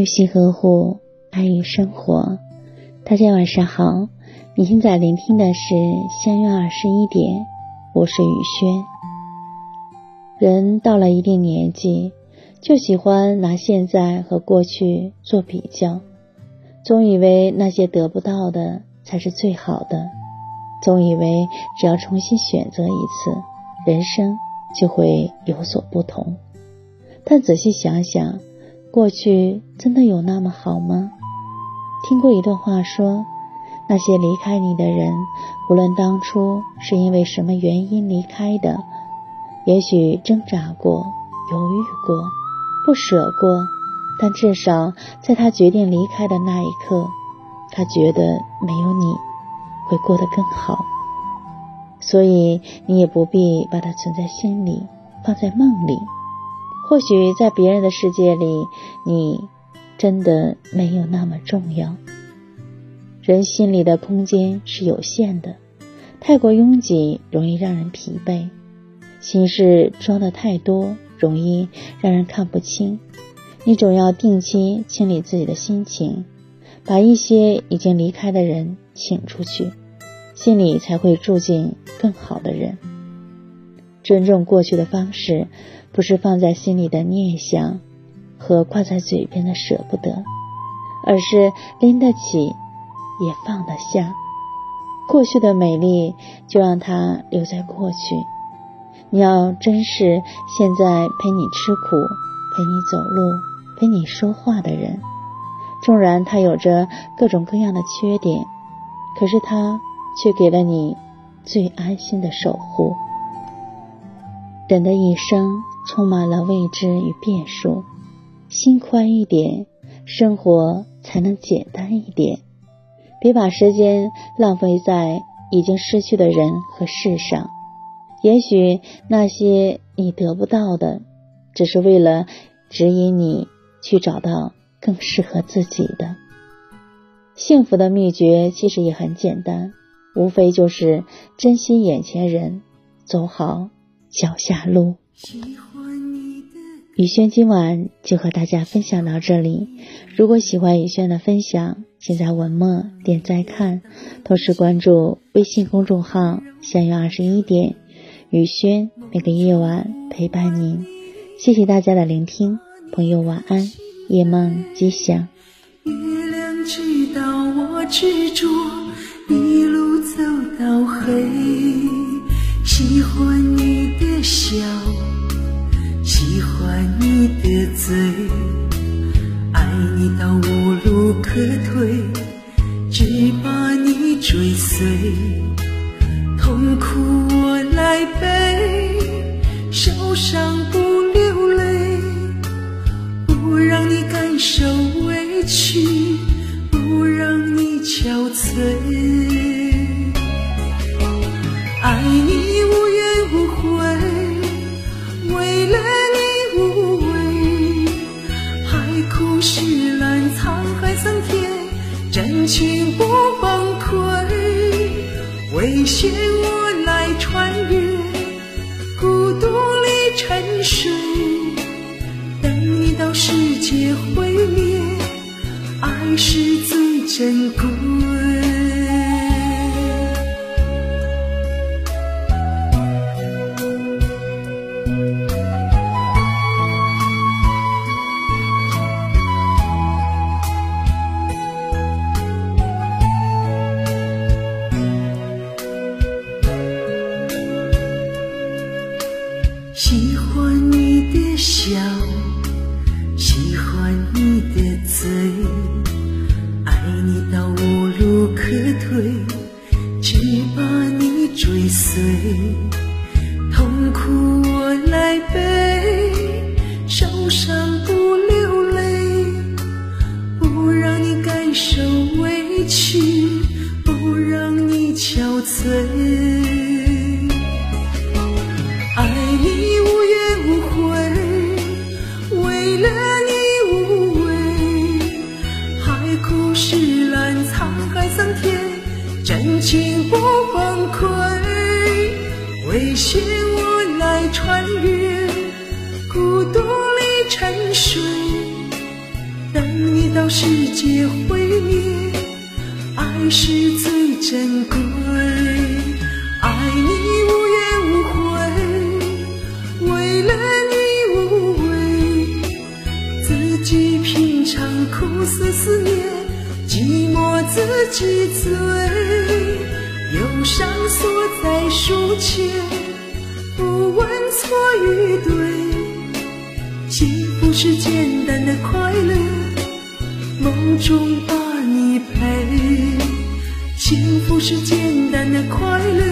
用心呵护，爱与生活。大家晚上好，你现在聆听的是相约二十一点，我是雨轩。人到了一定年纪，就喜欢拿现在和过去做比较，总以为那些得不到的才是最好的，总以为只要重新选择一次，人生就会有所不同。但仔细想想。过去真的有那么好吗？听过一段话说，那些离开你的人，无论当初是因为什么原因离开的，也许挣扎过、犹豫过、不舍过，但至少在他决定离开的那一刻，他觉得没有你会过得更好。所以你也不必把它存在心里，放在梦里。或许在别人的世界里，你真的没有那么重要。人心里的空间是有限的，太过拥挤容易让人疲惫，心事装的太多容易让人看不清。你总要定期清理自己的心情，把一些已经离开的人请出去，心里才会住进更好的人。尊重过去的方式。不是放在心里的念想和挂在嘴边的舍不得，而是拎得起也放得下。过去的美丽就让它留在过去。你要珍视现在陪你吃苦、陪你走路、陪你说话的人，纵然他有着各种各样的缺点，可是他却给了你最安心的守护。人的一生。充满了未知与变数，心宽一点，生活才能简单一点。别把时间浪费在已经失去的人和事上。也许那些你得不到的，只是为了指引你去找到更适合自己的。幸福的秘诀其实也很简单，无非就是珍惜眼前人，走好脚下路。雨轩今晚就和大家分享到这里。如果喜欢雨轩的分享，请在文末点再看，同时关注微信公众号“相约二十一点”，雨轩每个夜晚陪伴您。谢谢大家的聆听，朋友晚安，夜梦吉祥。月亮知道我执着，一路走到黑，喜欢笑。喜欢你的嘴，爱你到无路可退，只把你追随。痛苦我来背，受伤不流泪，不让你感受委屈，不让你憔悴。爱你感情不崩溃，危险我来穿越，孤独里沉睡，等你到世界毁灭，爱是最珍贵。喜欢你的笑，喜欢你的嘴，爱你到无路可退，只把你追随。世界毁灭，爱是最珍贵。爱你无怨无悔，为了你无畏，自己品尝苦涩思念，寂寞自己醉，忧伤锁在书签，不问错与对，幸福是简单的快乐。梦中把你陪，幸福是简单的快乐。